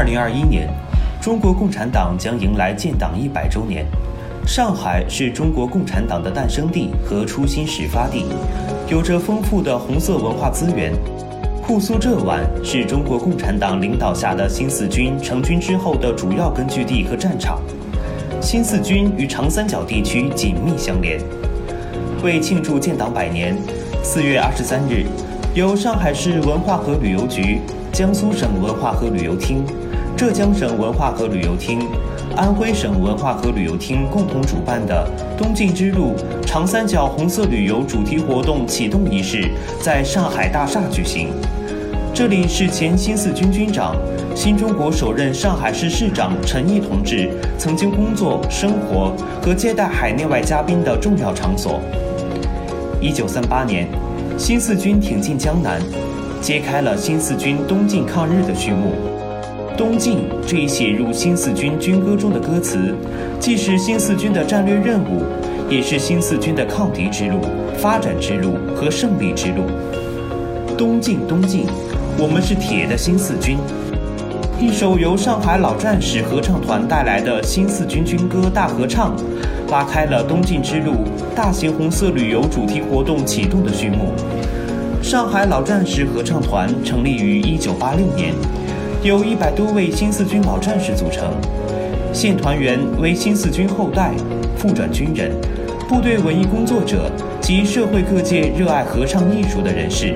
二零二一年，中国共产党将迎来建党一百周年。上海是中国共产党的诞生地和初心始发地，有着丰富的红色文化资源。沪苏浙皖是中国共产党领导下的新四军成军之后的主要根据地和战场。新四军与长三角地区紧密相连。为庆祝建党百年，四月二十三日，由上海市文化和旅游局、江苏省文化和旅游厅、浙江省文化和旅游厅。安徽省文化和旅游厅共同主办的“东进之路——长三角红色旅游”主题活动启动仪式在上海大厦举行。这里是前新四军军长、新中国首任上海市市长陈毅同志曾经工作、生活和接待海内外嘉宾的重要场所。一九三八年，新四军挺进江南，揭开了新四军东进抗日的序幕。东进这一写入新四军军歌中的歌词，既是新四军的战略任务，也是新四军的抗敌之路、发展之路和胜利之路。东进，东进，我们是铁的新四军。一首由上海老战士合唱团带来的新四军军歌大合唱，拉开了东进之路大型红色旅游主题活动启动的序幕。上海老战士合唱团成立于1986年。由一百多位新四军老战士组成，现团员为新四军后代、复转军人、部队文艺工作者及社会各界热爱合唱艺术的人士。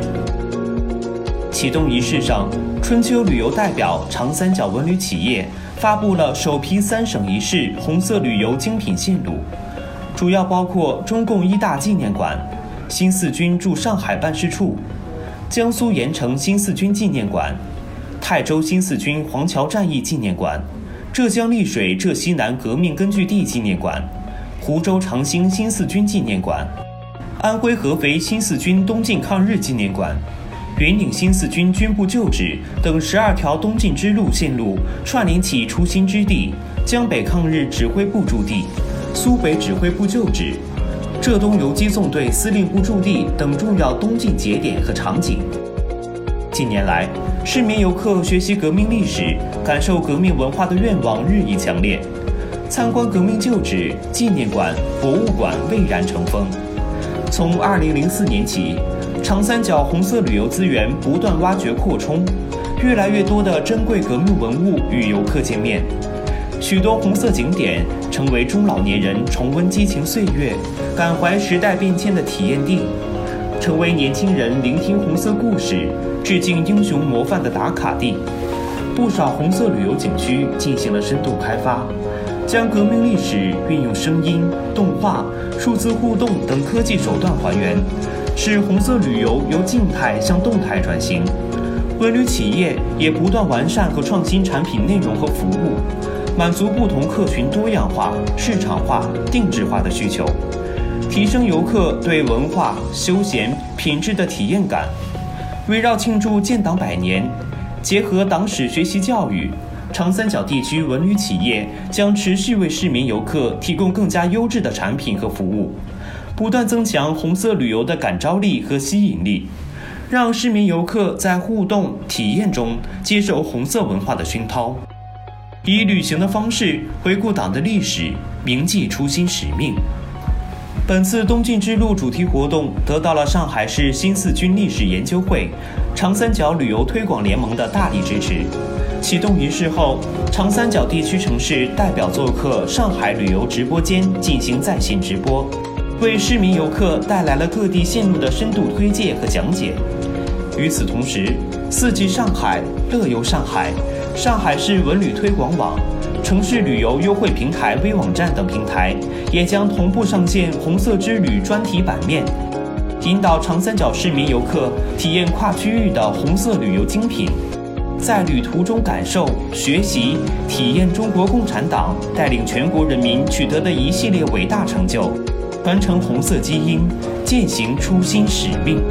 启动仪式上，春秋旅游代表长三角文旅企业发布了首批三省一市红色旅游精品线路，主要包括中共一大纪念馆、新四军驻上海办事处、江苏盐城新四军纪念馆。泰州新四军黄桥战役纪念馆、浙江丽水浙西南革命根据地纪念馆、湖州长兴新四军纪念馆、安徽合肥新四军东进抗日纪念馆、云岭新四军军部旧址等十二条东进之路线路串联起初心之地、江北抗日指挥部驻地、苏北指挥部旧址、浙东游击纵队司令部驻地等重要东进节点和场景。近年来，市民游客学习革命历史、感受革命文化的愿望日益强烈，参观革命旧址、纪念馆、博物馆蔚然成风。从2004年起，长三角红色旅游资源不断挖掘扩充，越来越多的珍贵革命文物与游客见面，许多红色景点成为中老年人重温激情岁月、感怀时代变迁的体验地。成为年轻人聆听红色故事、致敬英雄模范的打卡地。不少红色旅游景区进行了深度开发，将革命历史运用声音、动画、数字互动等科技手段还原，使红色旅游由静态向动态转型。文旅企业也不断完善和创新产品内容和服务，满足不同客群多样化、市场化、定制化的需求。提升游客对文化、休闲、品质的体验感。围绕庆祝建党百年，结合党史学习教育，长三角地区文旅企业将持续为市民游客提供更加优质的产品和服务，不断增强红色旅游的感召力和吸引力，让市民游客在互动体验中接受红色文化的熏陶，以旅行的方式回顾党的历史，铭记初心使命。本次东进之路主题活动得到了上海市新四军历史研究会、长三角旅游推广联盟的大力支持。启动仪式后，长三角地区城市代表做客上海旅游直播间进行在线直播，为市民游客带来了各地线路的深度推介和讲解。与此同时，四季上海、乐游上海、上海市文旅推广网。城市旅游优惠平台微网站等平台也将同步上线“红色之旅”专题版面，引导长三角市民游客体验跨区域的红色旅游精品，在旅途中感受、学习、体验中国共产党带领全国人民取得的一系列伟大成就，传承红色基因，践行初心使命。